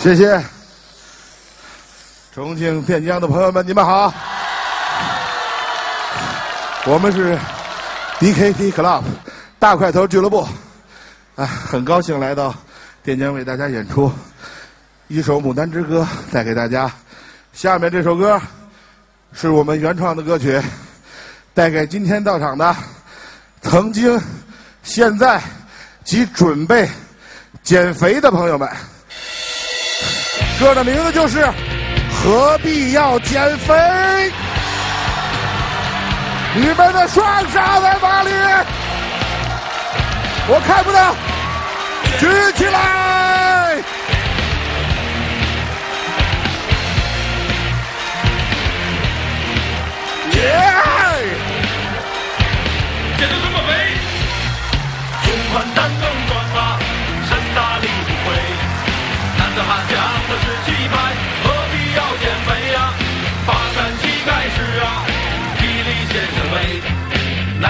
谢谢，重庆垫江的朋友们，你们好，我们是 DKT Club 大块头俱乐部，啊，很高兴来到垫江为大家演出一首《牡丹之歌》，带给大家。下面这首歌是我们原创的歌曲，带给今天到场的曾经、现在及准备减肥的朋友们。歌的名字就是《何必要减肥》。你们的双手在哪里？我看不到，举起来！耶！减得这么肥，胸宽胆更壮啊，身大力不亏。男子汉讲的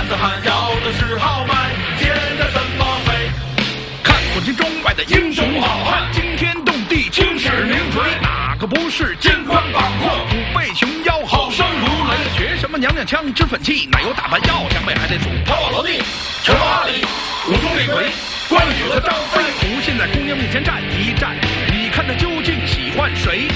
子汉要的是豪迈，减的什么肥？看古今中外的英雄好汉，惊天动地，青史名垂，哪个不是肩宽膀阔，虎背熊腰，好生如雷？学什么娘娘腔，脂粉气，奶油打扮要强美，还得数跑马楼地，拳王阿里，武松李逵，关羽和张飞，不信在姑娘面前站一站，你看他究竟？喜欢谁？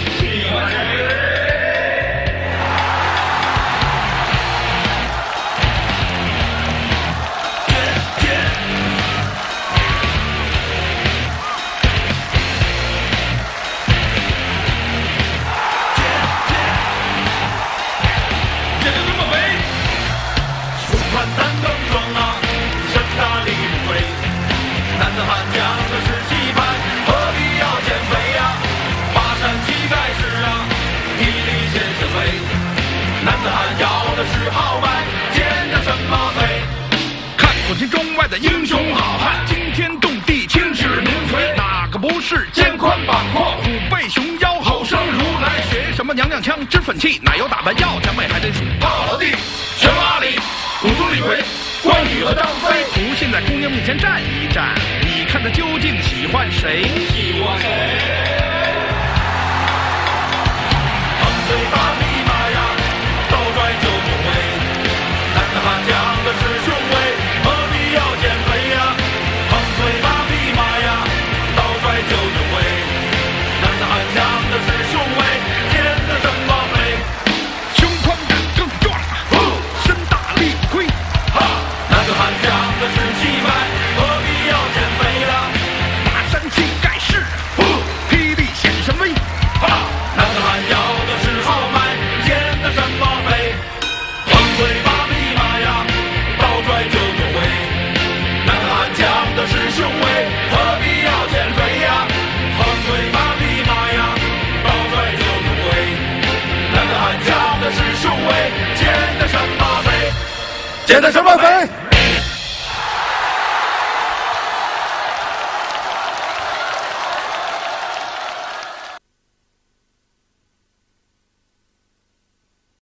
的英雄好汉，惊天动地，青史名垂，哪个不是肩宽膀阔，虎背熊腰，好生如来？学什么娘娘腔，脂粉气，奶油打扮要强美，还得数炮老弟，拳王阿里，武松李逵，关羽和张飞，不信在姑娘面前站一站，你看他究竟喜欢谁？喜欢谁？减的什么肥？